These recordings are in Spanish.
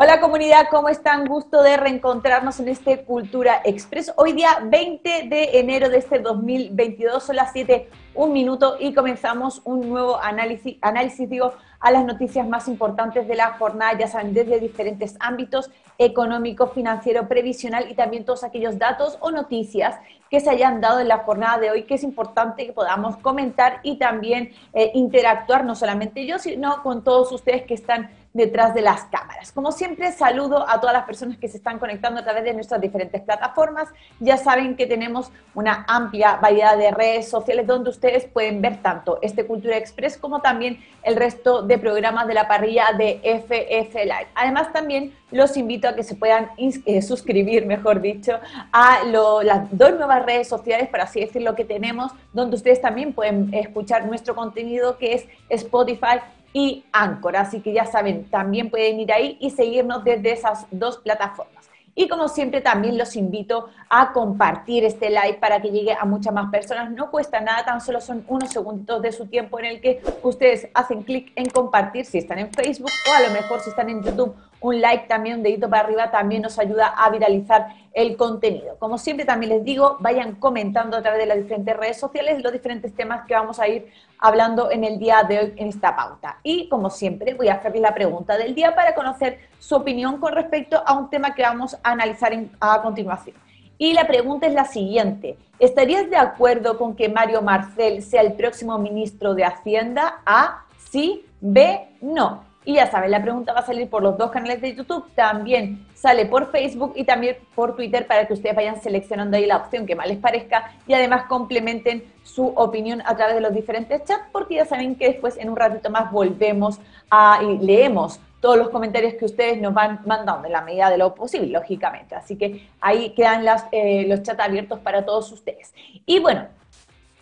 Hola comunidad, ¿cómo están? Gusto de reencontrarnos en este Cultura Express. Hoy día 20 de enero de este 2022, son las 7, un minuto y comenzamos un nuevo análisis, análisis digo, a las noticias más importantes de la jornada, ya saben, desde diferentes ámbitos, económico, financiero, previsional y también todos aquellos datos o noticias que se hayan dado en la jornada de hoy, que es importante que podamos comentar y también eh, interactuar, no solamente yo, sino con todos ustedes que están detrás de las cámaras. Como siempre, saludo a todas las personas que se están conectando a través de nuestras diferentes plataformas. Ya saben que tenemos una amplia variedad de redes sociales donde ustedes pueden ver tanto este Cultura Express como también el resto de programas de la parrilla de FF Live. Además, también los invito a que se puedan eh, suscribir, mejor dicho, a las dos nuevas redes sociales, para así decirlo, que tenemos, donde ustedes también pueden escuchar nuestro contenido, que es Spotify y Anchor. Así que ya saben, también pueden ir ahí y seguirnos desde esas dos plataformas. Y como siempre también los invito a compartir este live para que llegue a muchas más personas. No cuesta nada, tan solo son unos segunditos de su tiempo en el que ustedes hacen clic en compartir si están en Facebook o a lo mejor si están en YouTube un like también, un dedito para arriba, también nos ayuda a viralizar el contenido. Como siempre también les digo, vayan comentando a través de las diferentes redes sociales los diferentes temas que vamos a ir hablando en el día de hoy en esta pauta. Y como siempre voy a hacerles la pregunta del día para conocer su opinión con respecto a un tema que vamos a analizar a continuación. Y la pregunta es la siguiente. ¿Estarías de acuerdo con que Mario Marcel sea el próximo ministro de Hacienda? A, sí, B, no. Y ya saben, la pregunta va a salir por los dos canales de YouTube, también sale por Facebook y también por Twitter para que ustedes vayan seleccionando ahí la opción que más les parezca y además complementen su opinión a través de los diferentes chats, porque ya saben que después en un ratito más volvemos a y leemos todos los comentarios que ustedes nos van mandando en la medida de lo posible, lógicamente. Así que ahí quedan eh, los chats abiertos para todos ustedes. Y bueno,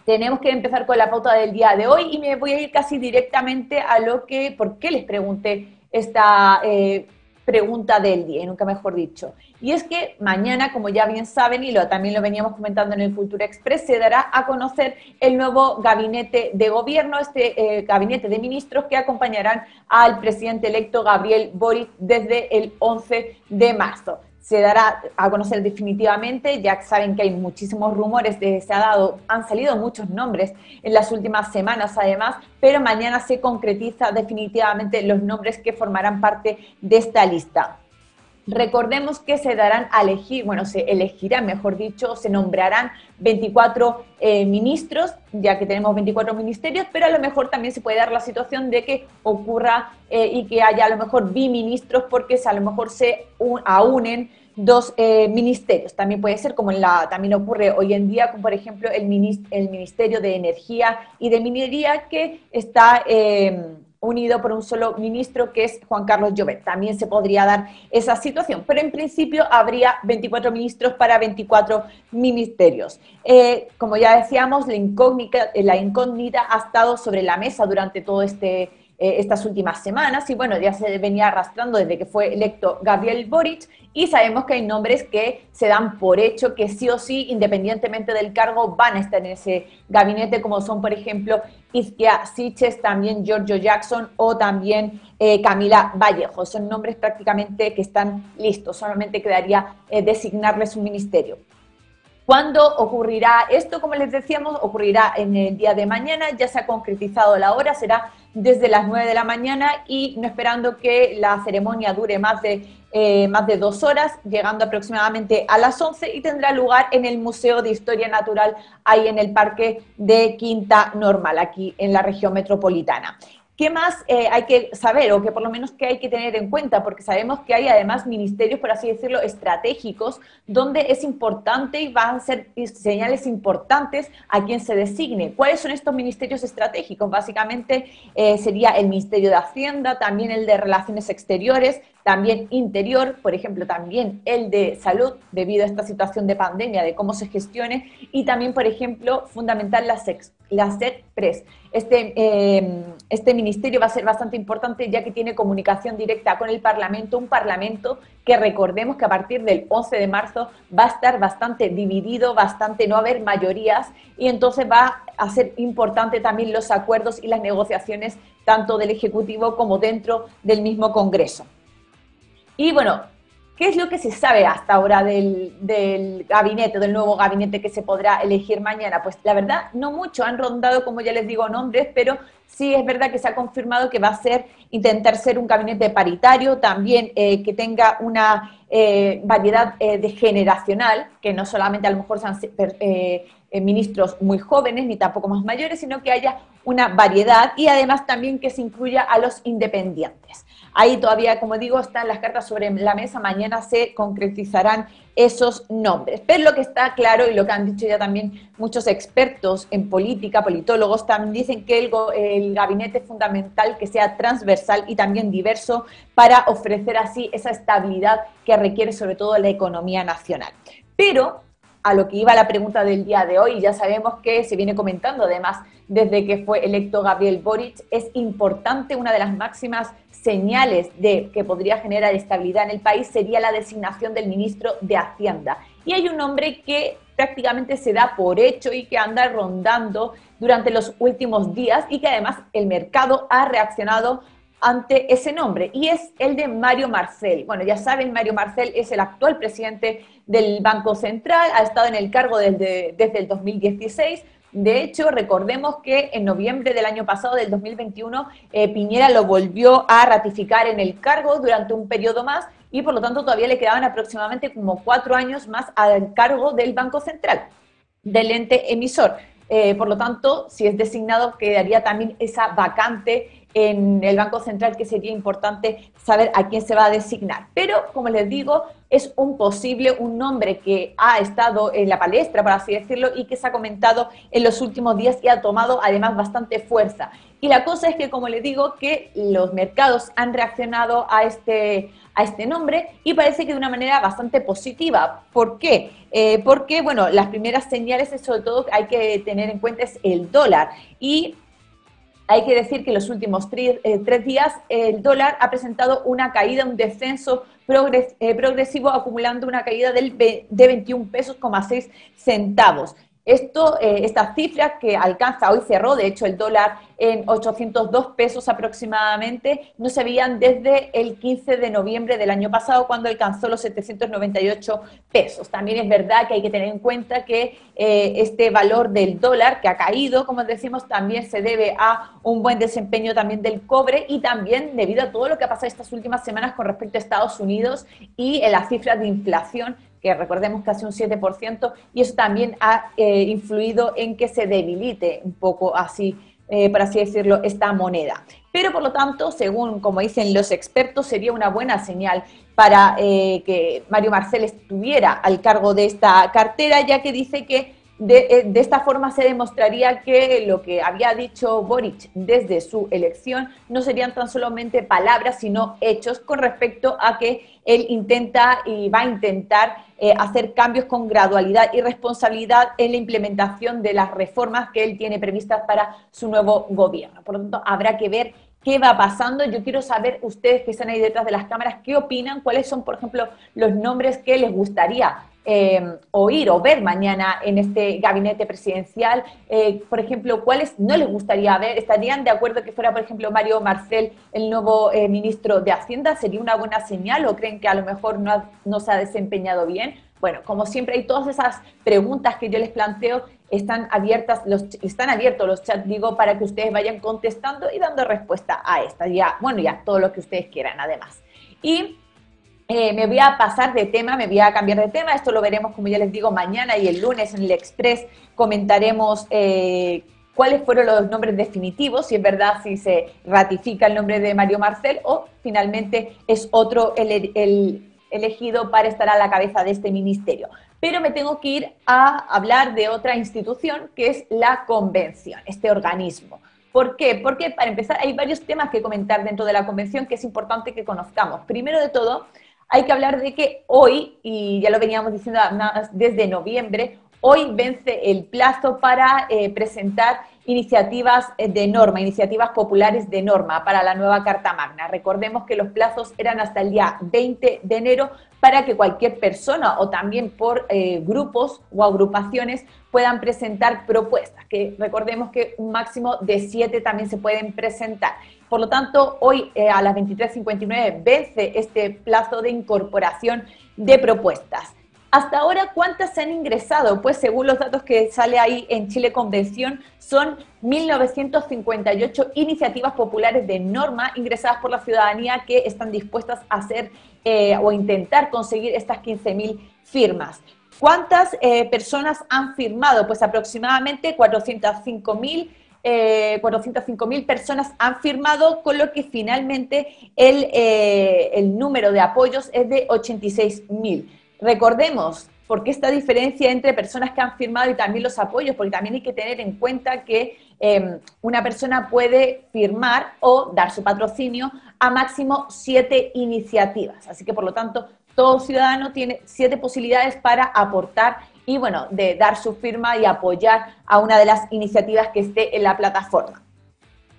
tenemos que empezar con la pauta del día de hoy y me voy a ir casi directamente a lo que, ¿por qué les pregunté esta eh, pregunta del día? Nunca mejor dicho. Y es que mañana, como ya bien saben, y lo, también lo veníamos comentando en el Cultura Express, se dará a conocer el nuevo gabinete de gobierno, este eh, gabinete de ministros que acompañarán al presidente electo Gabriel Boric desde el 11 de marzo se dará a conocer definitivamente, ya saben que hay muchísimos rumores, de, se ha dado, han salido muchos nombres en las últimas semanas además, pero mañana se concretiza definitivamente los nombres que formarán parte de esta lista. Recordemos que se darán a elegir, bueno, se elegirán, mejor dicho, se nombrarán 24 eh, ministros, ya que tenemos 24 ministerios, pero a lo mejor también se puede dar la situación de que ocurra eh, y que haya a lo mejor biministros, porque a lo mejor se aunen dos eh, ministerios. También puede ser como en la, también ocurre hoy en día, como por ejemplo el, el Ministerio de Energía y de Minería, que está unido por un solo ministro que es Juan Carlos Llobet. También se podría dar esa situación, pero en principio habría 24 ministros para 24 ministerios. Eh, como ya decíamos, la incógnita, la incógnita ha estado sobre la mesa durante todo este eh, estas últimas semanas y bueno, ya se venía arrastrando desde que fue electo Gabriel Boric y sabemos que hay nombres que se dan por hecho que sí o sí, independientemente del cargo, van a estar en ese gabinete, como son, por ejemplo, Izquia Siches, también Giorgio Jackson o también eh, Camila Vallejo. Son nombres prácticamente que están listos, solamente quedaría eh, designarles un ministerio. ¿Cuándo ocurrirá esto? Como les decíamos, ocurrirá en el día de mañana, ya se ha concretizado la hora, será desde las 9 de la mañana y no esperando que la ceremonia dure más de, eh, más de dos horas, llegando aproximadamente a las 11 y tendrá lugar en el Museo de Historia Natural, ahí en el Parque de Quinta Normal, aquí en la región metropolitana. ¿Qué más eh, hay que saber o que por lo menos que hay que tener en cuenta? Porque sabemos que hay además ministerios, por así decirlo, estratégicos, donde es importante y van a ser señales importantes a quien se designe. ¿Cuáles son estos ministerios estratégicos? Básicamente eh, sería el Ministerio de Hacienda, también el de Relaciones Exteriores, también Interior, por ejemplo, también el de Salud, debido a esta situación de pandemia, de cómo se gestione, y también, por ejemplo, fundamental la, SEX, la SECPRES. Este, eh, este ministerio va a ser bastante importante ya que tiene comunicación directa con el Parlamento, un Parlamento que recordemos que a partir del 11 de marzo va a estar bastante dividido, bastante no haber mayorías y entonces va a ser importante también los acuerdos y las negociaciones tanto del Ejecutivo como dentro del mismo Congreso. Y bueno, ¿Qué es lo que se sabe hasta ahora del, gabinete, del nuevo gabinete que se podrá elegir mañana? Pues la verdad, no mucho. Han rondado, como ya les digo, nombres, pero sí es verdad que se ha confirmado que va a ser intentar ser un gabinete paritario, también eh, que tenga una eh, variedad eh, de generacional, que no solamente a lo mejor sean ministros muy jóvenes ni tampoco más mayores, sino que haya una variedad y además también que se incluya a los independientes. Ahí todavía, como digo, están las cartas sobre la mesa, mañana se concretizarán esos nombres. Pero lo que está claro y lo que han dicho ya también muchos expertos en política, politólogos, también dicen que el, el gabinete es fundamental que sea transversal y también diverso para ofrecer así esa estabilidad que requiere sobre todo la economía nacional. Pero a lo que iba la pregunta del día de hoy, ya sabemos que se viene comentando además desde que fue electo Gabriel Boric, es importante, una de las máximas señales de que podría generar estabilidad en el país sería la designación del ministro de Hacienda. Y hay un nombre que prácticamente se da por hecho y que anda rondando durante los últimos días y que además el mercado ha reaccionado ante ese nombre y es el de Mario Marcel. Bueno, ya saben, Mario Marcel es el actual presidente del Banco Central, ha estado en el cargo desde, desde el 2016. De hecho, recordemos que en noviembre del año pasado, del 2021, eh, Piñera lo volvió a ratificar en el cargo durante un periodo más y por lo tanto todavía le quedaban aproximadamente como cuatro años más al cargo del Banco Central, del ente emisor. Eh, por lo tanto, si es designado, quedaría también esa vacante en el Banco Central que sería importante saber a quién se va a designar. Pero, como les digo, es un posible, un nombre que ha estado en la palestra, por así decirlo, y que se ha comentado en los últimos días y ha tomado además bastante fuerza. Y la cosa es que, como les digo, que los mercados han reaccionado a este, a este nombre y parece que de una manera bastante positiva. ¿Por qué? Eh, porque, bueno, las primeras señales, sobre todo, hay que tener en cuenta es el dólar. Y hay que decir que en los últimos eh, tres, días el dólar ha presentado una caída, un descenso eh, progresivo, acumulando una caída del, de 21 pesos, 6 centavos. Esto, eh, estas cifras que alcanza, hoy cerró, de hecho, el dólar en 802 pesos aproximadamente, no se veían desde el 15 de noviembre del año pasado, cuando alcanzó los 798 pesos. También es verdad que hay que tener en cuenta que eh, este valor del dólar, que ha caído, como decimos, también se debe a un buen desempeño también del cobre y también debido a todo lo que ha pasado estas últimas semanas con respecto a Estados Unidos y las cifras de inflación que recordemos casi un 7%, y eso también ha eh, influido en que se debilite un poco así, eh, por así decirlo, esta moneda. Pero por lo tanto, según como dicen los expertos, sería una buena señal para eh, que Mario Marcel estuviera al cargo de esta cartera, ya que dice que de, de, esta forma se demostraría que lo que había dicho Boric desde su elección no serían tan solamente palabras, sino hechos con respecto a que él intenta y va a intentar eh, hacer cambios con gradualidad y responsabilidad en la implementación de las reformas que él tiene previstas para su nuevo gobierno. Por lo tanto, habrá que ver qué va pasando. Yo quiero saber, ustedes que están ahí detrás de las cámaras, qué opinan, cuáles son, por ejemplo, los nombres que les gustaría eh, oír o ver mañana en este gabinete presidencial. Eh, por ejemplo, cuáles no les gustaría ver. ¿Estarían de acuerdo que fuera, por ejemplo, Mario Marcel el nuevo eh, ministro de Hacienda? ¿Sería una buena señal o creen que a lo mejor no, no se ha desempeñado bien? Bueno, como siempre hay todas esas preguntas que yo les planteo están abiertas, los, están abiertos los chats, digo, para que ustedes vayan contestando y dando respuesta a esta, ya, bueno, ya todo lo que ustedes quieran además. Y eh, me voy a pasar de tema, me voy a cambiar de tema, esto lo veremos, como ya les digo, mañana y el lunes en el Express comentaremos eh, cuáles fueron los nombres definitivos, si es verdad, si se ratifica el nombre de Mario Marcel o finalmente es otro el, el elegido para estar a la cabeza de este ministerio pero me tengo que ir a hablar de otra institución que es la convención, este organismo. ¿Por qué? Porque para empezar hay varios temas que comentar dentro de la convención que es importante que conozcamos. Primero de todo, hay que hablar de que hoy, y ya lo veníamos diciendo desde noviembre, hoy vence el plazo para eh, presentar iniciativas eh, de norma, iniciativas populares de norma para la nueva Carta Magna. Recordemos que los plazos eran hasta el día 20 de enero para que cualquier persona o también por eh, grupos o agrupaciones puedan presentar propuestas, que recordemos que un máximo de siete también se pueden presentar. Por lo tanto, hoy eh, a las 23.59 vence este plazo de incorporación de propuestas. Hasta ahora, ¿cuántas se han ingresado? Pues según los datos que sale ahí en Chile Convención, son 1.958 iniciativas populares de norma ingresadas por la ciudadanía que están dispuestas a hacer eh, o intentar conseguir estas 15.000 firmas. ¿Cuántas eh, personas han firmado? Pues aproximadamente 405.000 eh, 405.000 personas han firmado, con lo que finalmente el, el número de apoyos es de 86.000. Recordemos, ¿por qué esta diferencia entre personas que han firmado y también los apoyos? Porque también hay que tener en cuenta que em, una persona puede firmar o dar su patrocinio a máximo siete iniciativas. Así que, por lo tanto, todo ciudadano tiene siete posibilidades para aportar y, bueno, de dar su firma y apoyar a una de las iniciativas que esté en la plataforma.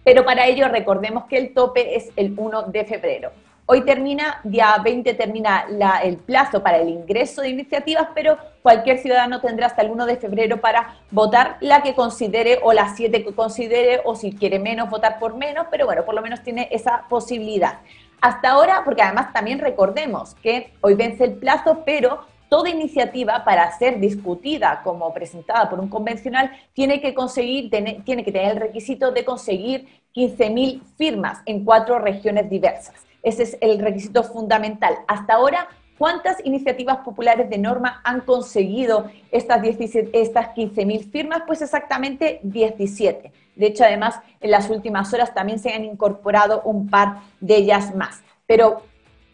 Pero para ello recordemos que el tope es el 1 de febrero. Hoy termina, día 20 termina el plazo para el ingreso de iniciativas, pero cualquier ciudadano tendrá hasta el 1 de febrero para votar la que considere o las siete que considere, o si quiere menos, votar por menos, pero bueno, por lo menos tiene esa posibilidad. Hasta ahora, porque además también recordemos que hoy vence el plazo, pero toda iniciativa para ser discutida como presentada por un convencional tiene que conseguir, tiene que tener el requisito de conseguir 15.000 firmas en cuatro regiones diversas. Ese es el requisito fundamental. Hasta ahora, ¿cuántas iniciativas populares de norma han conseguido estas, estas 15.000 firmas? Pues exactamente 17. De hecho, además, en las últimas horas también se han incorporado un par de ellas más. Pero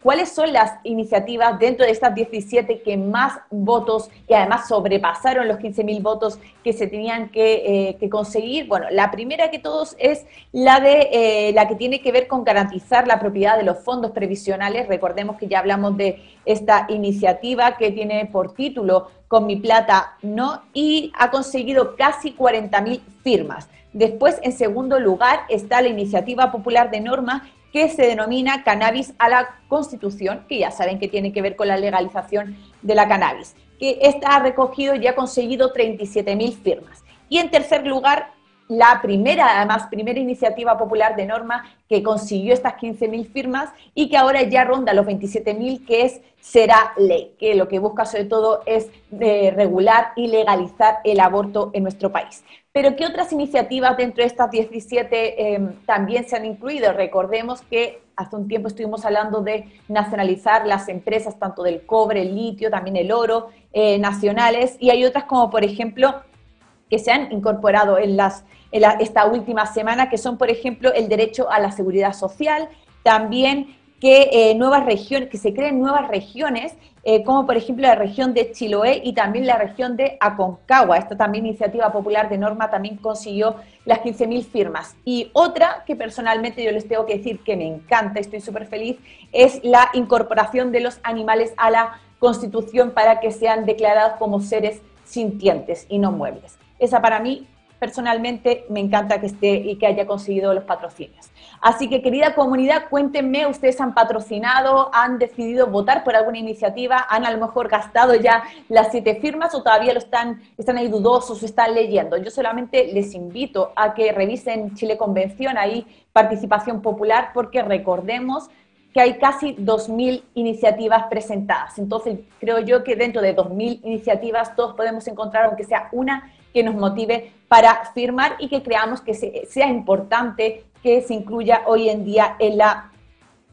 ¿Cuáles son las iniciativas dentro de estas 17 que más votos y además sobrepasaron los 15.000 votos que se tenían que, eh, conseguir? Bueno, la primera que todos es la, de, eh, la que tiene que ver con garantizar la propiedad de los fondos previsionales. Recordemos que ya hablamos de esta iniciativa que tiene por título Con mi plata no y ha conseguido casi 40.000 firmas. Después, en segundo lugar, está la iniciativa popular de norma que se denomina cannabis a la Constitución, que ya saben que tiene que ver con la legalización de la cannabis, que esta ha recogido y ha conseguido 37.000 firmas. Y en tercer lugar, la primera, además, primera iniciativa popular de norma que consiguió estas 15.000 firmas y que ahora ya ronda los 27.000, que es Será Ley, que lo que busca sobre todo es eh, regular y legalizar el aborto en nuestro país. Pero ¿qué otras iniciativas dentro de estas 17 em, también se han incluido? Recordemos que hace un tiempo estuvimos hablando de nacionalizar las empresas, tanto del cobre, el litio, también el oro, eh, nacionales, y hay otras como, por ejemplo, que se han incorporado en, las, esta última semana, que son, por ejemplo, el derecho a la seguridad social, también que eh, nuevas regiones, que se creen nuevas regiones, eh, como por ejemplo la región de Chiloé y también la región de Aconcagua. Esta también iniciativa popular de norma también consiguió las 15.000 firmas. Y otra que personalmente yo les tengo que decir que me encanta, estoy súper feliz, es la incorporación de los animales a la Constitución para que sean declarados como seres sintientes y no muebles. Esa para mí personalmente me encanta que esté y que haya conseguido los patrocinios. Así que querida comunidad, cuéntenme, ustedes han patrocinado, han decidido votar por alguna iniciativa, han a lo mejor gastado ya las siete firmas o todavía lo están, están ahí dudosos están leyendo. Yo solamente les invito a que revisen Chile Convención, ahí participación popular, porque recordemos que hay casi 2.000 iniciativas presentadas. Entonces, creo yo que dentro de 2.000 iniciativas todos podemos encontrar, aunque sea una que nos motive para firmar y que creamos que sea importante que se incluya hoy en día en la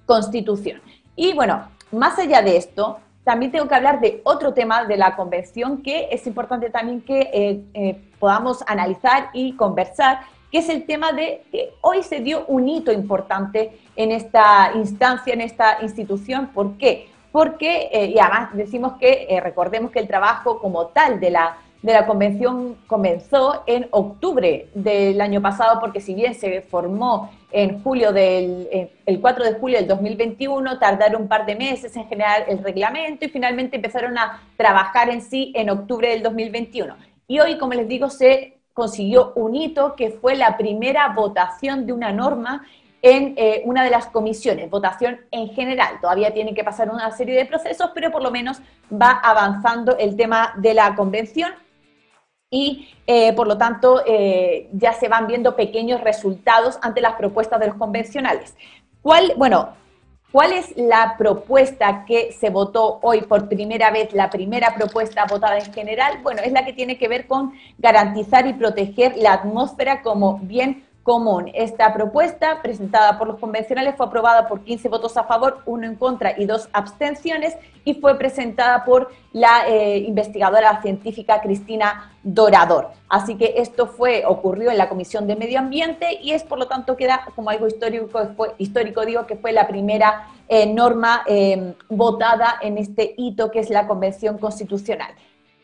Constitución. Y bueno, más allá de esto, también tengo que hablar de otro tema de la convención que es importante también que eh, eh, podamos analizar y conversar, que es el tema de que hoy se dio un hito importante en esta instancia, en esta institución. ¿Por qué? Porque, eh, y además decimos que, recordemos que el trabajo como tal de la de la convención comenzó en octubre del año pasado, porque si bien se formó en julio del el 4 de julio del 2021, tardaron un par de meses en generar el reglamento y finalmente empezaron a trabajar en sí en octubre del 2021. Y hoy, como les digo, se consiguió un hito que fue la primera votación de una norma en eh, una de las comisiones, votación en general. Todavía tiene que pasar una serie de procesos, pero por lo menos va avanzando el tema de la convención y eh, por lo tanto eh, ya se van viendo pequeños resultados ante las propuestas de los convencionales. ¿Cuál, bueno, ¿Cuál es la propuesta que se votó hoy por primera vez, la primera propuesta votada en general? Bueno, es la que tiene que ver con garantizar y proteger la atmósfera como bien común. Esta propuesta, presentada por los convencionales, fue aprobada por 15 votos a favor, uno en contra y dos abstenciones, y fue presentada por la eh, investigadora científica Cristina Dorador. Así que esto fue, ocurrió en la Comisión de Medio Ambiente y es, por lo tanto, queda como algo histórico, fue, histórico digo, que fue la primera eh, norma eh, votada en este hito que es la Convención Constitucional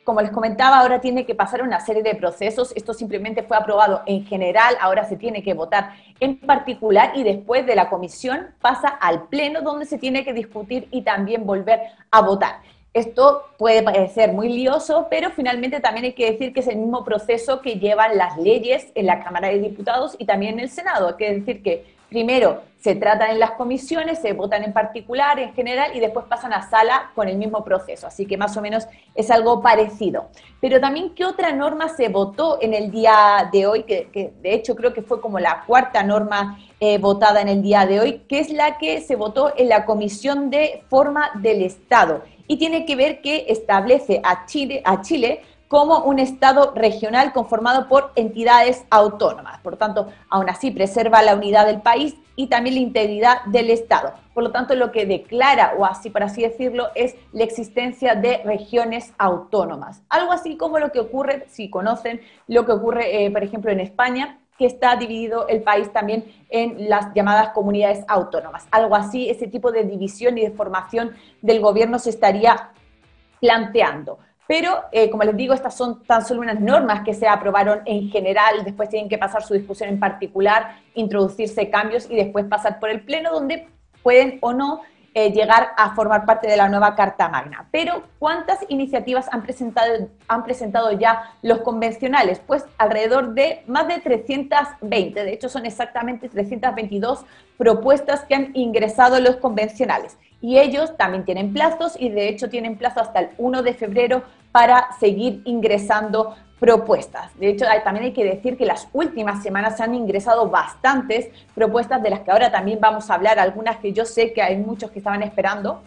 como les comentaba, ahora tiene que pasar una serie de procesos. Esto simplemente fue aprobado en general, ahora se tiene que votar en particular y después de la comisión pasa al pleno donde se tiene que discutir y también volver a votar. Esto puede parecer muy lioso, pero finalmente también hay que decir que es el mismo proceso que llevan las leyes en la Cámara de Diputados y también en el Senado. Hay que decir que primero se tratan en las comisiones, se votan en particular, en general, y después pasan a sala con el mismo proceso. Así que más o menos es algo parecido. Pero también, ¿qué otra norma se votó en el día de hoy? Que, de hecho creo que fue como la cuarta norma eh, votada en el día de hoy, que es la que se votó en la Comisión de Forma del Estado. Y tiene que ver que establece a Chile, a Chile como un Estado regional conformado por entidades autónomas. Por tanto, aún así preserva la unidad del país y también la integridad del Estado. Por lo tanto, lo que declara, o así por así decirlo, es la existencia de regiones autónomas. Algo así como lo que ocurre, si conocen, lo que ocurre, eh, por ejemplo, en España, que está dividido el país también en las llamadas comunidades autónomas. Algo así, ese tipo de división y de formación del gobierno se estaría planteando. Pero, eh, como les digo, estas son tan solo unas normas que se aprobaron en general, después tienen que pasar su discusión en particular, introducirse cambios y después pasar por el Pleno, donde pueden o no eh, llegar a formar parte de la nueva Carta Magna. Pero, ¿cuántas iniciativas han presentado, han presentado ya los convencionales? Pues alrededor de más de 320, de hecho son exactamente 322 propuestas que han ingresado los convencionales y ellos también tienen plazos y de hecho tienen plazo hasta el 1 de febrero para seguir ingresando propuestas. De hecho, también hay que decir que las últimas semanas se han ingresado bastantes propuestas de las que ahora también vamos a hablar, algunas que yo sé que hay muchos que estaban esperando,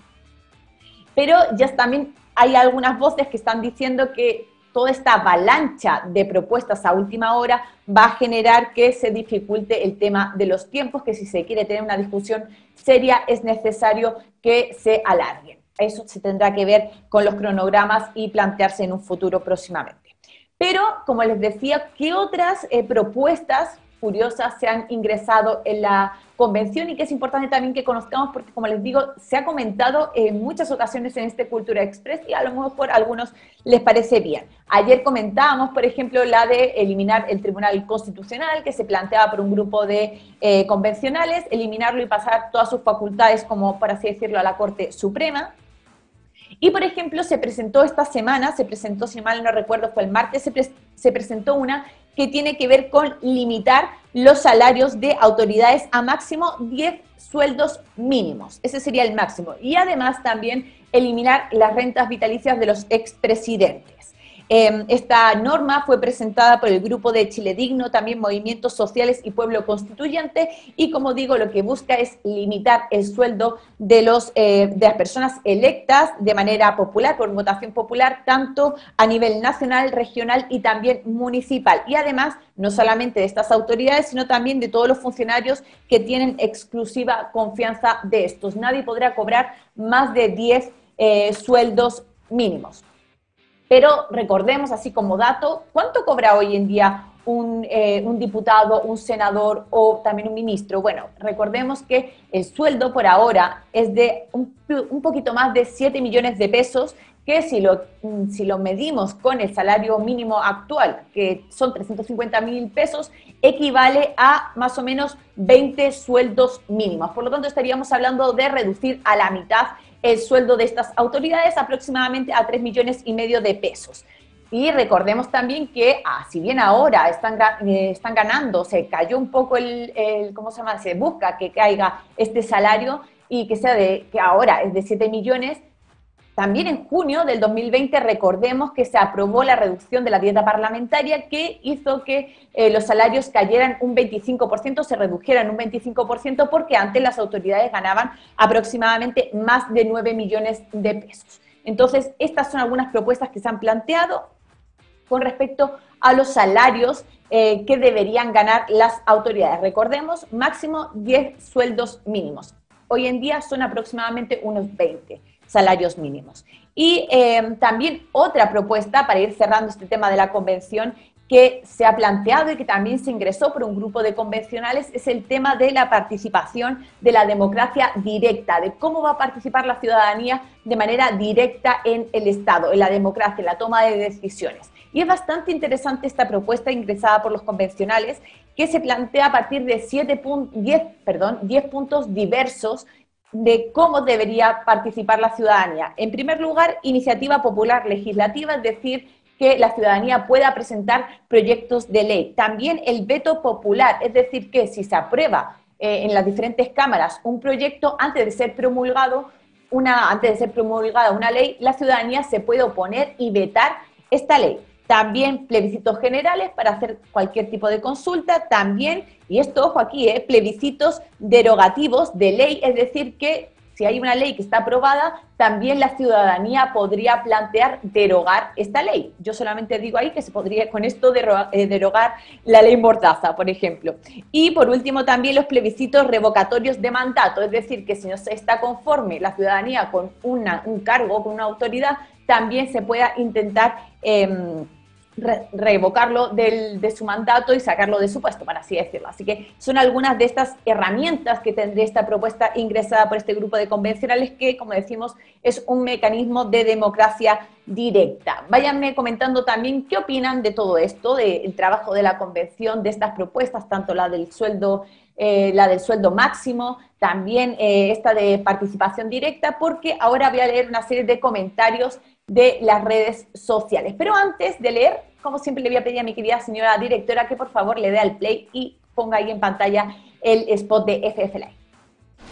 pero ya también hay algunas voces que están diciendo que toda esta avalancha de propuestas a última hora va a generar que se dificulte el tema de los tiempos, que si se quiere tener una discusión seria es necesario que se alarguen. Eso se tendrá que ver con los cronogramas y plantearse en un futuro próximamente. Pero, como les decía, ¿qué otras eh, propuestas curiosas se han ingresado en la convención y que es importante también que conozcamos porque, como les digo, se ha comentado en muchas ocasiones en este Cultura Express y a lo mejor a algunos les parece bien. Ayer comentábamos, por ejemplo, la de eliminar el Tribunal Constitucional que se planteaba por un grupo de eh, convencionales, eliminarlo y pasar todas sus facultades, como por así decirlo, a la Corte Suprema. Y, por ejemplo, se presentó esta semana, se presentó, si mal no recuerdo, fue el martes, se, se presentó una que tiene que ver con limitar los salarios de autoridades a máximo 10 sueldos mínimos. Ese sería el máximo. Y además también eliminar las rentas vitalicias de los expresidentes. Em, esta norma fue presentada por el grupo de Chile Digno, también Movimientos Sociales y Pueblo Constituyente, y como digo, lo que busca es limitar el sueldo de, los, eh, de las personas electas de manera popular, por votación popular, tanto a nivel nacional, regional y también municipal. Y además, no solamente de estas autoridades, sino también de todos los funcionarios que tienen exclusiva confianza de estos. Nadie podrá cobrar más de 10 eh, sueldos mínimos. Pero recordemos, así como dato, ¿cuánto cobra hoy en día un, eh, diputado, un senador o también un ministro? Bueno, recordemos que el sueldo por ahora es de un, un poquito más de 7 millones de pesos, que si lo, mm, si lo medimos con el salario mínimo actual, que son 350 mil pesos, equivale a más o menos 20 sueldos mínimos. Por lo tanto, estaríamos hablando de reducir a la mitad el sueldo de estas autoridades, aproximadamente a 3 millones y medio de pesos. Y recordemos también que, ah, si bien ahora están, eh, están ganando, se cayó un poco el, el, ¿cómo se llama? Se busca que caiga este salario y que sea de, que ahora es de 7 millones, también en junio del 2020 recordemos que se aprobó la reducción de la dieta parlamentaria que hizo que eh, los salarios cayeran un 25%, se redujeran un 25% porque antes las autoridades ganaban aproximadamente más de 9 millones de pesos. Entonces, estas son algunas propuestas que se han planteado con respecto a los salarios eh, que deberían ganar las autoridades. Recordemos, máximo 10 sueldos mínimos. Hoy en día son aproximadamente unos 20 salarios mínimos. Y eh, también otra propuesta para ir cerrando este tema de la convención que se ha planteado y que también se ingresó por un grupo de convencionales es el tema de la participación de la democracia directa, de cómo va a participar la ciudadanía de manera directa en el Estado, en la democracia, en la toma de decisiones. Y es bastante interesante esta propuesta ingresada por los convencionales que se plantea a partir de 7 10, perdón, 10 puntos diversos de cómo debería participar la ciudadanía. En primer lugar, iniciativa popular legislativa, es decir, que la ciudadanía pueda presentar proyectos de ley. También el veto popular, es decir, que si se aprueba eh, en las diferentes cámaras un proyecto antes de ser promulgado, una, antes de ser promulgada una ley, la ciudadanía se puede oponer y vetar esta ley. También plebiscitos generales para hacer cualquier tipo de consulta. También, y esto ojo aquí, eh, plebiscitos derogativos de ley, es decir, que si hay una ley que está aprobada, también la ciudadanía podría plantear derogar esta ley. Yo solamente digo ahí que se podría con esto eh, derogar la ley Mordaza, por ejemplo. Y por último, también los plebiscitos revocatorios de mandato, es decir, que si no se está conforme la ciudadanía con una, un cargo, con una autoridad, también se pueda intentar... Eh, revocarlo de su mandato y sacarlo de su puesto, para así decirlo. Así que son algunas de estas herramientas que tendría esta propuesta ingresada por este grupo de convencionales que, como decimos, es un mecanismo de democracia directa. Váyanme comentando también qué opinan de todo esto, del trabajo de la convención, de estas propuestas, tanto la del sueldo, eh, la del sueldo máximo, también eh, esta de participación directa, porque ahora voy a leer una serie de comentarios de las redes sociales. Pero antes de leer, como siempre le voy a pedir a mi querida señora directora que por favor le dé al play y ponga ahí en pantalla el spot de FF Live.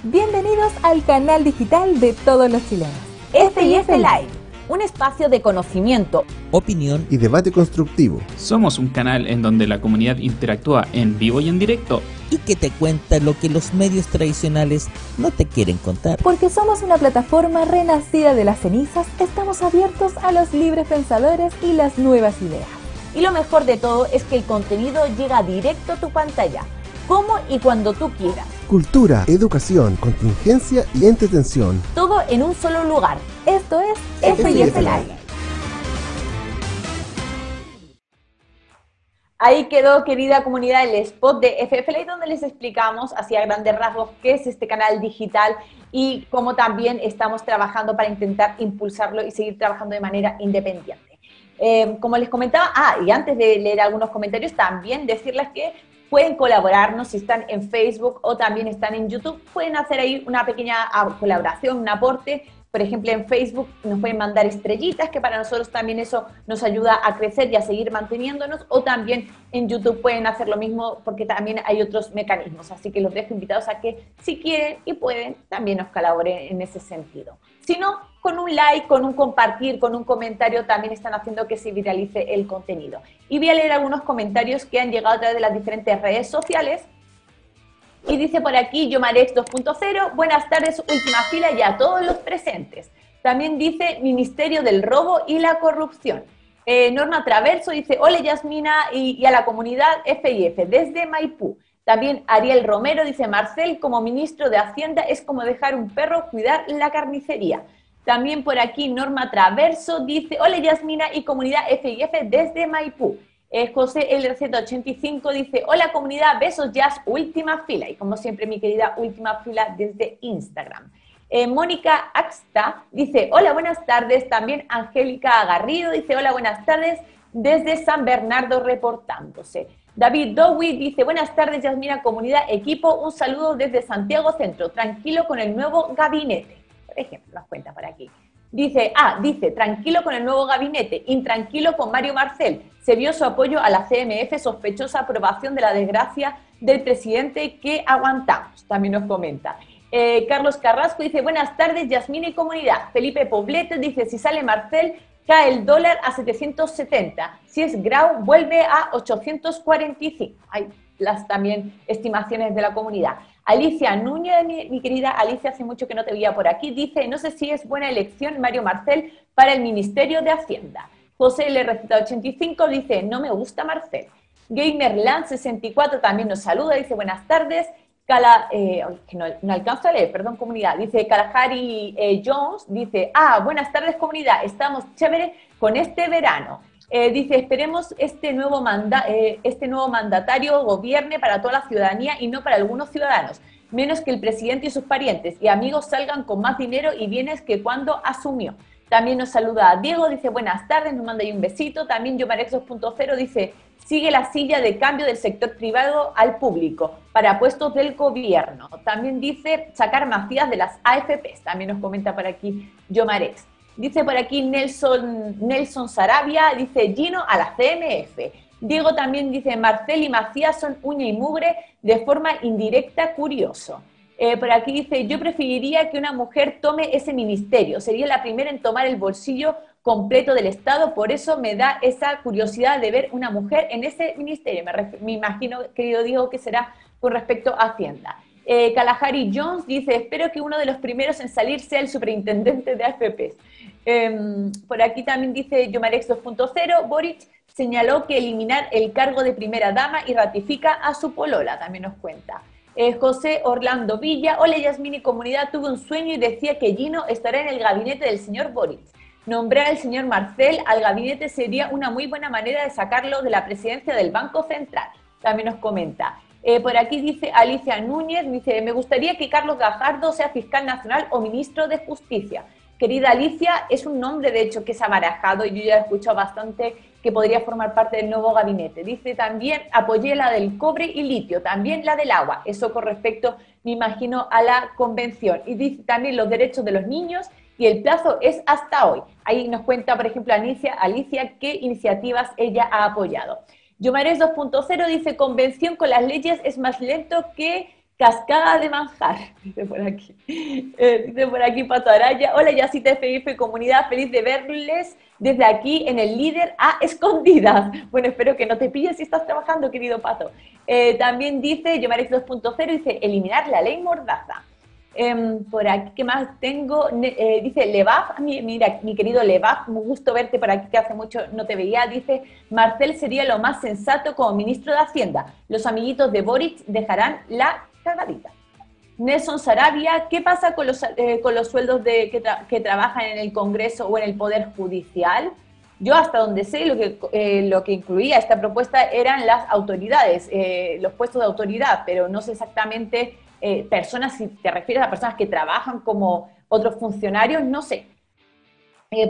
Bienvenidos al canal digital de todos los chilenos. FF Live un espacio de conocimiento, opinión y debate constructivo. Somos un canal en donde la comunidad interactúa en vivo y en directo y que te cuenta lo que los medios tradicionales no te quieren contar. Porque somos una plataforma renacida de las cenizas, estamos abiertos a los libres pensadores y las nuevas ideas. Y lo mejor de todo es que el contenido llega directo a tu pantalla cómo y cuando tú quieras. Cultura, educación, contingencia y entretención. Todo en un solo lugar. Esto es FIF Live. Ahí quedó, querida comunidad, el spot de FF Live donde les explicamos hacia grandes rasgos qué es este canal digital y cómo también estamos trabajando para intentar impulsarlo y seguir trabajando de manera independiente. Eh, como les comentaba, ah, y antes de leer algunos comentarios, también decirles que pueden colaborarnos si están en Facebook o también están en YouTube. Pueden hacer ahí una pequeña ah, colaboración, un aporte. Por ejemplo, en Facebook nos pueden mandar estrellitas, que para nosotros también eso nos ayuda a crecer y a seguir manteniéndonos. O también en YouTube pueden hacer lo mismo porque también hay otros mecanismos. Así que los dejo invitados a que si quieren y pueden, también nos colaboren en ese sentido. Si no, con un like, con un compartir, con un comentario, también están haciendo que se viralice el contenido. Y voy a leer algunos comentarios que han llegado a través de las diferentes redes sociales. Y dice por aquí Yomarex 2.0, buenas tardes, última fila y a todos los presentes. También dice Ministerio del Robo y la Corrupción. Eh, Norma Traverso dice, hola Yasmina y, y a la comunidad FIF desde Maipú. También Ariel Romero dice, Marcel como ministro de Hacienda es como dejar un perro cuidar la carnicería. También por aquí Norma Traverso dice, hola Yasmina y comunidad FIF desde Maipú. Eh, José LR185 dice, hola comunidad, besos jazz, última fila. Y como siempre mi querida última fila desde Instagram. Eh, Mónica Axta dice, hola, buenas tardes. También Angélica Garrido dice, hola, buenas tardes, desde San Bernardo reportándose. David Dowie dice, buenas tardes, Yasmina Comunidad Equipo, un saludo desde Santiago Centro, tranquilo con el nuevo gabinete. Ejemplo, nos cuenta por aquí. Dice, ah, dice, tranquilo con el nuevo gabinete, intranquilo con Mario Marcel. Se vio su apoyo a la CMF, sospechosa aprobación de la desgracia del presidente que aguantamos, también nos comenta. Eh, Carlos Carrasco dice, buenas tardes, Yasmina y comunidad. Felipe Poblete dice, si sale Marcel, cae el dólar a 770. Si es Grau, vuelve a 845. Hay las también estimaciones de la comunidad. Alicia Núñez, mi, querida Alicia, hace mucho que no te veía por aquí, dice, no sé si es buena elección Mario Marcel para el Ministerio de Hacienda. José L. Receta 85 dice, no me gusta Marcel. Gamerland 64 también nos saluda, dice, buenas tardes. Cala, eh, que no, alcanzo a leer, perdón comunidad, dice Kalahari eh, Jones, dice, ah, buenas tardes comunidad, estamos chévere con este verano. Eh, dice, esperemos este nuevo, eh, este nuevo mandatario gobierne para toda la ciudadanía y no para algunos ciudadanos, menos que el presidente y sus parientes y amigos salgan con más dinero y bienes que cuando asumió. También nos saluda Diego, dice buenas tardes, nos manda ahí un besito. También Yomarex 2.0 dice, sigue la silla de cambio del sector privado al público para puestos del gobierno. También dice sacar mafías de las AFPs. También nos comenta por aquí Yomarex. Dice por aquí Nelson, Nelson Sarabia, dice Gino a la CMF. Diego también dice Marcel y Macías son uña y mugre de forma indirecta, curioso. Eh, por aquí dice, yo preferiría que una mujer tome ese ministerio, sería la primera en tomar el bolsillo completo del Estado, por eso me da esa curiosidad de ver una mujer en ese ministerio. Me, me imagino, querido Diego, que será con respecto a Hacienda. Eh, Kalahari Jones dice, espero que uno de los primeros en salir sea el superintendente de AFPs. Em, por aquí también dice Yomarex 2.0, Boric señaló que eliminar el cargo de primera dama y ratifica a su polola, también nos cuenta. Eh, José Orlando Villa, hola Yasmini Comunidad, tuve un sueño y decía que Gino estará en el gabinete del señor Boric. Nombrar al señor Marcel al gabinete sería una muy buena manera de sacarlo de la presidencia del Banco Central, también nos comenta. Eh, por aquí dice Alicia Núñez, dice, me gustaría que Carlos Gajardo sea fiscal nacional o ministro de Justicia. Querida Alicia, es un nombre de hecho que se ha barajado y yo ya he escuchado bastante que podría formar parte del nuevo gabinete. Dice también, apoyé la del cobre y litio, también la del agua. Eso con respecto, me imagino, a la convención. Y dice también los derechos de los niños y el plazo es hasta hoy. Ahí nos cuenta, por ejemplo, Alicia, Alicia qué iniciativas ella ha apoyado. Yomares 2.0 dice, convención con las leyes es más lento que Cascada de manjar, dice por aquí. Eh, dice por aquí Pato Araya. Hola, Yacita FIF comunidad, feliz de verles desde aquí en el líder a escondidas. Bueno, espero que no te pilles si estás trabajando, querido Pato. Eh, también dice, Yomarex 2.0, dice, eliminar la ley mordaza. Em, por aquí, ¿qué más tengo? Eh, dice Levaf, mira, mi querido Levaf, un gusto verte por aquí, que hace mucho no te veía. Dice, Marcel sería lo más sensato como ministro de Hacienda. Los amiguitos de Boric dejarán la Nelson Sarabia, ¿qué pasa con los, eh, con los sueldos de, que, trabajan en el Congreso o en el Poder Judicial? Yo hasta donde sé, lo que, eh, lo que incluía esta propuesta eran las autoridades, eh, los puestos de autoridad, pero no sé exactamente personas, si te refieres a personas que trabajan como otros funcionarios, no sé.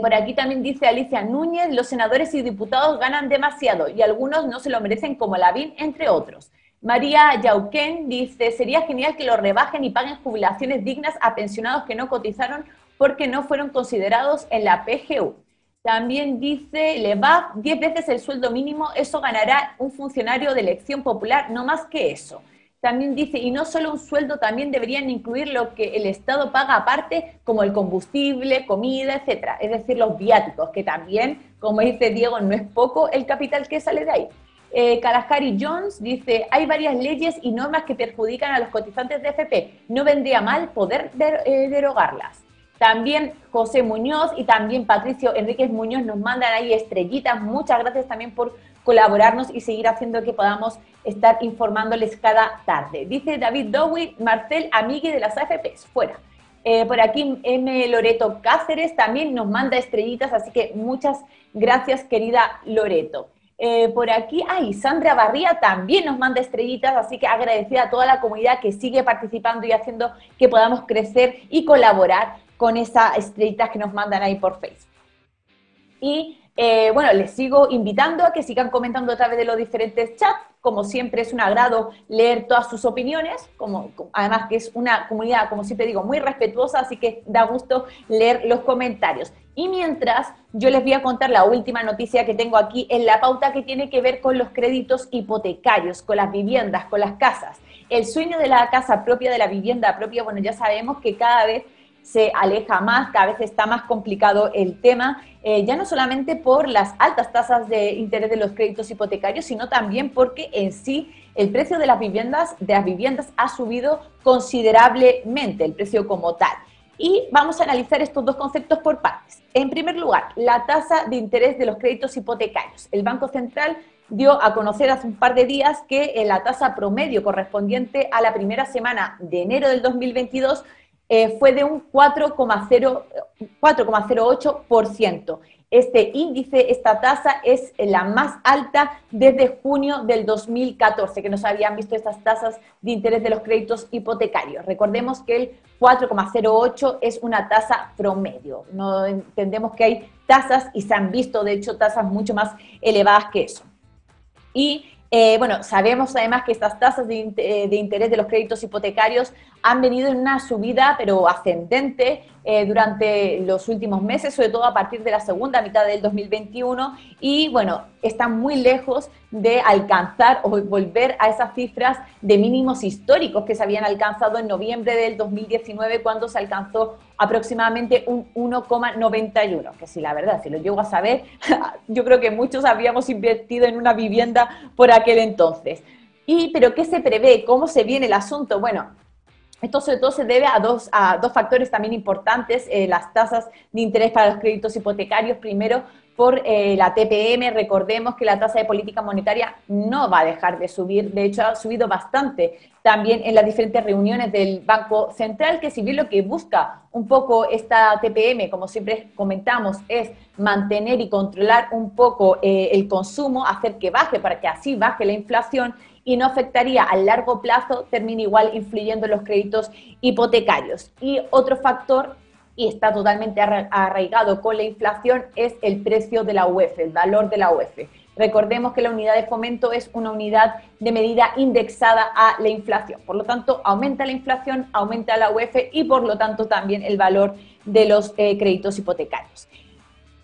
por aquí también dice Alicia Núñez, los senadores y diputados ganan demasiado y algunos no se lo merecen como Lavín, entre otros. María Yauquén dice, sería genial que lo rebajen y paguen jubilaciones dignas a pensionados que no cotizaron porque no fueron considerados en la PGU. También dice Levav, 10 veces el sueldo mínimo, eso ganará un funcionario de elección popular, no más que eso. También dice, y no solo un sueldo, también deberían incluir lo que el Estado paga aparte, como el combustible, comida, etcétera. Es decir, los viáticos, que también, como dice Diego, no es poco el capital que sale de ahí. Eh, Jones dice, hay varias leyes y normas que perjudican a los cotizantes de FP. No vendría mal poder eh, derogarlas. También José Muñoz y también Patricio Enríquez Muñoz nos mandan ahí estrellitas. Muchas gracias también por colaborarnos y seguir haciendo que podamos estar informándoles cada tarde. Dice David Dowie, Marcel, amigue de las AFPs, fuera. Eh, por aquí M. Loreto Cáceres también nos manda estrellitas, así que muchas gracias, querida Loreto. eh, por aquí, ay, Sandra Barría también nos manda estrellitas, así que agradecida a toda la comunidad que sigue participando y haciendo que podamos crecer y colaborar con esas estrellitas que nos mandan ahí por Facebook. Y eh, bueno, les sigo invitando a que sigan comentando a través de los diferentes chats. Como siempre, es un agrado leer todas sus opiniones, como, además que es una comunidad, como siempre digo, muy respetuosa, así que da gusto leer los comentarios. Y mientras, yo les voy a contar la última noticia que tengo aquí en la pauta que tiene que ver con los créditos hipotecarios, con las viviendas, con las casas. El sueño de la casa propia, de la vivienda propia, bueno, ya sabemos que cada vez se aleja más, cada vez está más complicado el tema, eh, ya no solamente por las altas tasas de interés de los créditos hipotecarios, sino también porque en sí el precio de las viviendas, de las viviendas ha subido considerablemente, el precio como tal. Y vamos a analizar estos dos conceptos por partes. En primer lugar, la tasa de interés de los créditos hipotecarios. El Banco Central dio a conocer hace un par de días que eh, la tasa promedio correspondiente a la primera semana de enero del 2022 eh, fue de un 4,08%. Este índice, esta tasa es la más alta desde junio del 2014, que no se habían visto estas tasas de interés de los créditos hipotecarios. Recordemos que el 4,08 es una tasa promedio. No entendemos que hay tasas y se han visto, de hecho, tasas mucho más elevadas que eso. Y eh, bueno, sabemos además que estas tasas de, eh, de, interés de los créditos hipotecarios han venido en una subida, pero ascendente, eh, durante los últimos meses, sobre todo a partir de la segunda mitad del 2021, y bueno, están muy lejos de alcanzar o volver a esas cifras de mínimos históricos que se habían alcanzado en noviembre del 2019, cuando se alcanzó aproximadamente un 1,91, que si la verdad, si lo llego a saber, yo creo que muchos habíamos invertido en una vivienda por aquel entonces. Y, pero ¿qué se prevé? ¿Cómo se viene el asunto? Bueno, esto sobre todo se debe a dos, a dos factores también importantes, eh, las tasas de interés para los créditos hipotecarios. Primero, por eh, la TPM, recordemos que la tasa de política monetaria no va a dejar de subir, de hecho ha subido bastante también en las diferentes reuniones del Banco Central, que si bien lo que busca un poco esta TPM, como siempre comentamos, es mantener y controlar un poco eh, el consumo, hacer que baje para que así baje la inflación, y no afectaría a largo plazo, termina igual influyendo en los créditos hipotecarios. Y otro factor, y está totalmente arraigado con la inflación, es el precio de la UEF, el valor de la UEF. Recordemos que la unidad de fomento es una unidad de medida indexada a la inflación. Por lo tanto, aumenta la inflación, aumenta la UEF y por lo tanto también el valor de los eh, créditos hipotecarios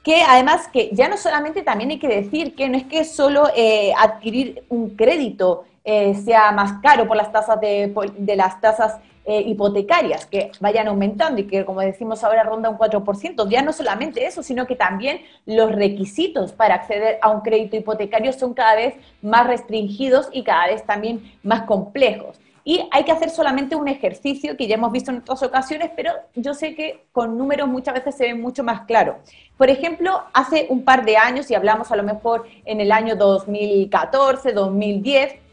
que además que ya no solamente también hay que decir que no es que solo eh, adquirir un crédito eh, sea más caro por las tasas de, las tasas eh, hipotecarias que vayan aumentando y que como decimos ahora ronda un 4%, ya no solamente eso, sino que también los requisitos para acceder a un crédito hipotecario son cada vez más restringidos y cada vez también más complejos. Y hay que hacer solamente un ejercicio que ya hemos visto en otras ocasiones, pero yo sé que con números muchas veces se ve mucho más claro. Por ejemplo, hace un par de años, y hablamos a lo mejor en el año 2014, 2010,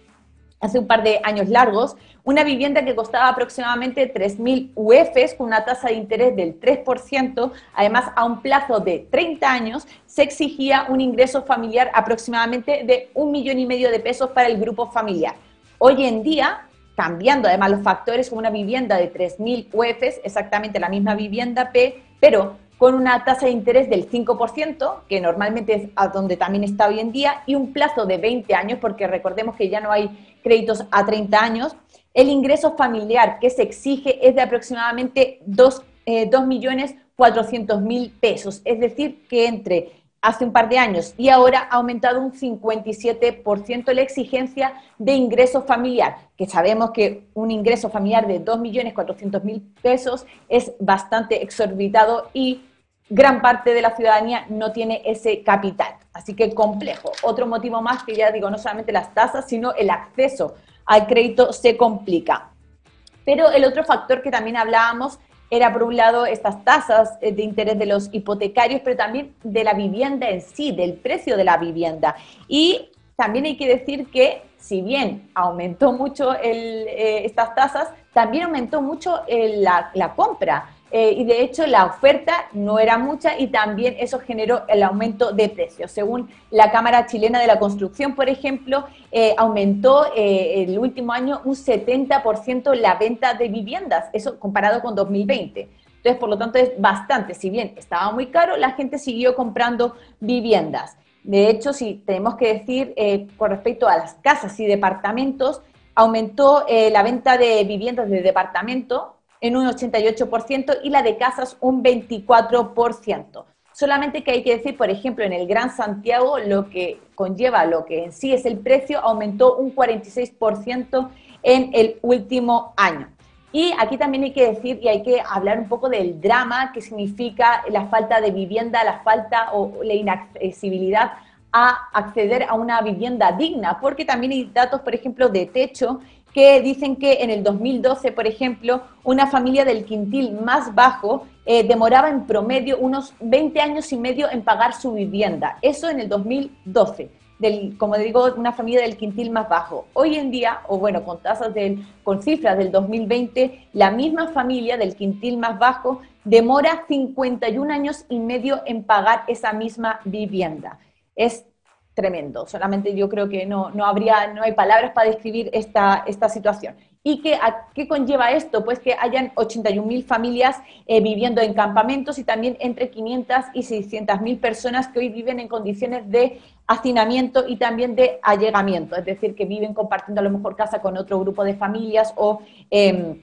hace un par de años largos, una vivienda que costaba aproximadamente 3.000 UFs con una tasa de interés del 3%, además a un plazo de 30 años, se exigía un ingreso familiar aproximadamente de un millón y medio de pesos para el grupo familiar. Hoy en día, cambiando además los factores, como una vivienda de 3.000 UFs, exactamente la misma vivienda P, pero con una tasa de interés del 5%, que normalmente es a donde también está hoy en día, y un plazo de 20 años, porque recordemos que ya no hay créditos a 30 años, el ingreso familiar que se exige es de aproximadamente 2.400.000 eh, pesos, es decir, que entre hace un par de años y ahora ha aumentado un 57% la exigencia de ingreso familiar, que sabemos que un ingreso familiar de 2.400.000 pesos es bastante exorbitado y gran parte de la ciudadanía no tiene ese capital. Así que complejo. Otro motivo más que ya digo, no solamente las tasas, sino el acceso al crédito se complica. Pero el otro factor que también hablábamos era por un lado estas tasas eh, de interés de los hipotecarios, pero también de la vivienda en sí, del precio de la vivienda. Y también hay que decir que si bien aumentó mucho eh, estas tasas, también aumentó mucho la, compra. Eh, y de hecho la oferta no era mucha y también eso generó el aumento de precios. Según la Cámara Chilena de la Construcción, por ejemplo, eh, aumentó eh, el último año un 70% la venta de viviendas, eso comparado con 2020. Entonces, por lo tanto, es bastante. Si bien estaba muy caro, la gente siguió comprando viviendas. De hecho, si tenemos que decir con respecto a las casas y departamentos, aumentó la venta de viviendas de departamento en un 88% y la de casas un 24%. Solamente que hay que decir, por ejemplo, en el Gran Santiago, lo que conlleva, lo que en sí es el precio, aumentó un 46% en el último año. Y aquí también hay que decir y hay que hablar un poco del drama que significa la falta de vivienda, la falta o la inaccesibilidad a acceder a una vivienda digna, porque también hay datos, por ejemplo, de techo que dicen que en el 2012, por ejemplo, una familia del quintil más bajo eh, demoraba en promedio unos 20 años y medio en pagar su vivienda. Eso en el 2012. Del, como digo, una familia del quintil más bajo. Hoy en día, o bueno, con tasas del, con cifras del 2020, la misma familia del quintil más bajo demora 51 años y medio en pagar esa misma vivienda. Es tremendo. Solamente yo creo que no, no habría, no hay palabras para describir esta, esta situación. ¿Y qué, qué conlleva esto? Pues que hayan 81.000 familias eh, viviendo en campamentos y también entre 500 y 600.000 personas que hoy viven en condiciones de hacinamiento y también de allegamiento, es decir, que viven compartiendo a lo mejor casa con otro grupo de familias o... Em,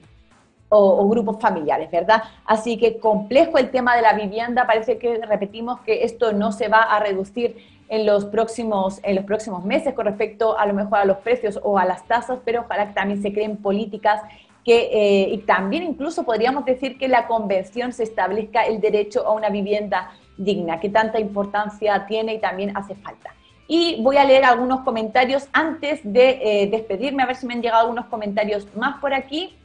o, grupos familiares, ¿verdad? Así que complejo el tema de la vivienda, parece que repetimos que esto no se va a reducir en los próximos, en los próximos meses con respecto a lo mejor a los precios o a las tasas, pero ojalá que también se creen políticas que, eh, y también incluso podríamos decir que la convención se establezca el derecho a una vivienda digna, que tanta importancia tiene y también hace falta. Y voy a leer algunos comentarios antes de eh, despedirme, a ver si me han llegado algunos comentarios más por aquí.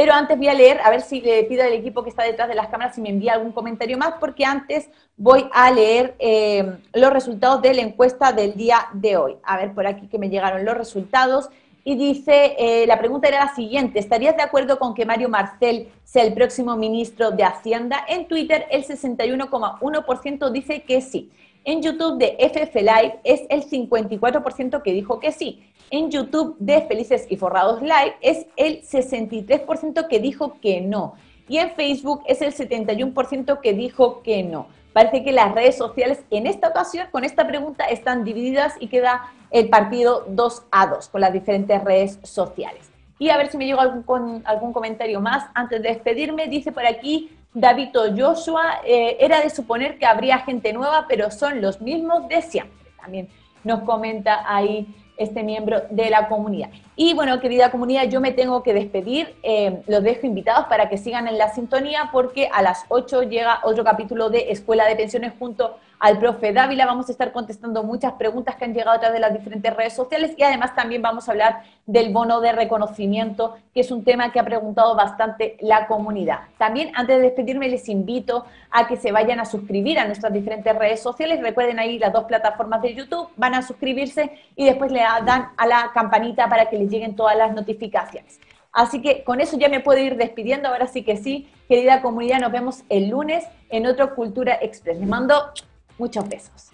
Pero antes voy a leer, a ver si le pido al equipo que está detrás de las cámaras si me envía algún comentario más, porque antes voy a leer eh, los resultados de la encuesta del día de hoy. A ver por aquí que me llegaron los resultados. Y dice, eh, la pregunta era la siguiente, ¿estarías de acuerdo con que Mario Marcel sea el próximo ministro de Hacienda? En Twitter el 61,1% dice que sí. En YouTube de FF Live es el 54% que dijo que sí. En YouTube de Felices y Forrados Live es el 63% que dijo que no. Y en Facebook es el 71% que dijo que no. Parece que las redes sociales en esta ocasión, con esta pregunta, están divididas y queda el partido 2 a 2 con las diferentes redes sociales. Y a ver si me llegó algún, algún comentario más antes de despedirme. Dice por aquí David Joshua, eh, era de suponer que habría gente nueva, pero son los mismos de siempre. También nos comenta ahí este miembro de la comunidad. Y bueno, querida comunidad, yo me tengo que despedir. Eh, los dejo invitados para que sigan en la sintonía porque a las 8 llega otro capítulo de Escuela de Pensiones junto al profe Dávila. Vamos a estar contestando muchas preguntas que han llegado a través de las diferentes redes sociales y además también vamos a hablar del bono de reconocimiento, que es un tema que ha preguntado bastante la comunidad. También antes de despedirme les invito a que se vayan a suscribir a nuestras diferentes redes sociales. Recuerden ahí las dos plataformas de YouTube, van a suscribirse y después le dan a la campanita para que les lleguen todas las notificaciones. Así que con eso ya me puedo ir despidiendo. Ahora sí que sí, querida comunidad, nos vemos el lunes en otro Cultura Express. Les mando Muchos besos.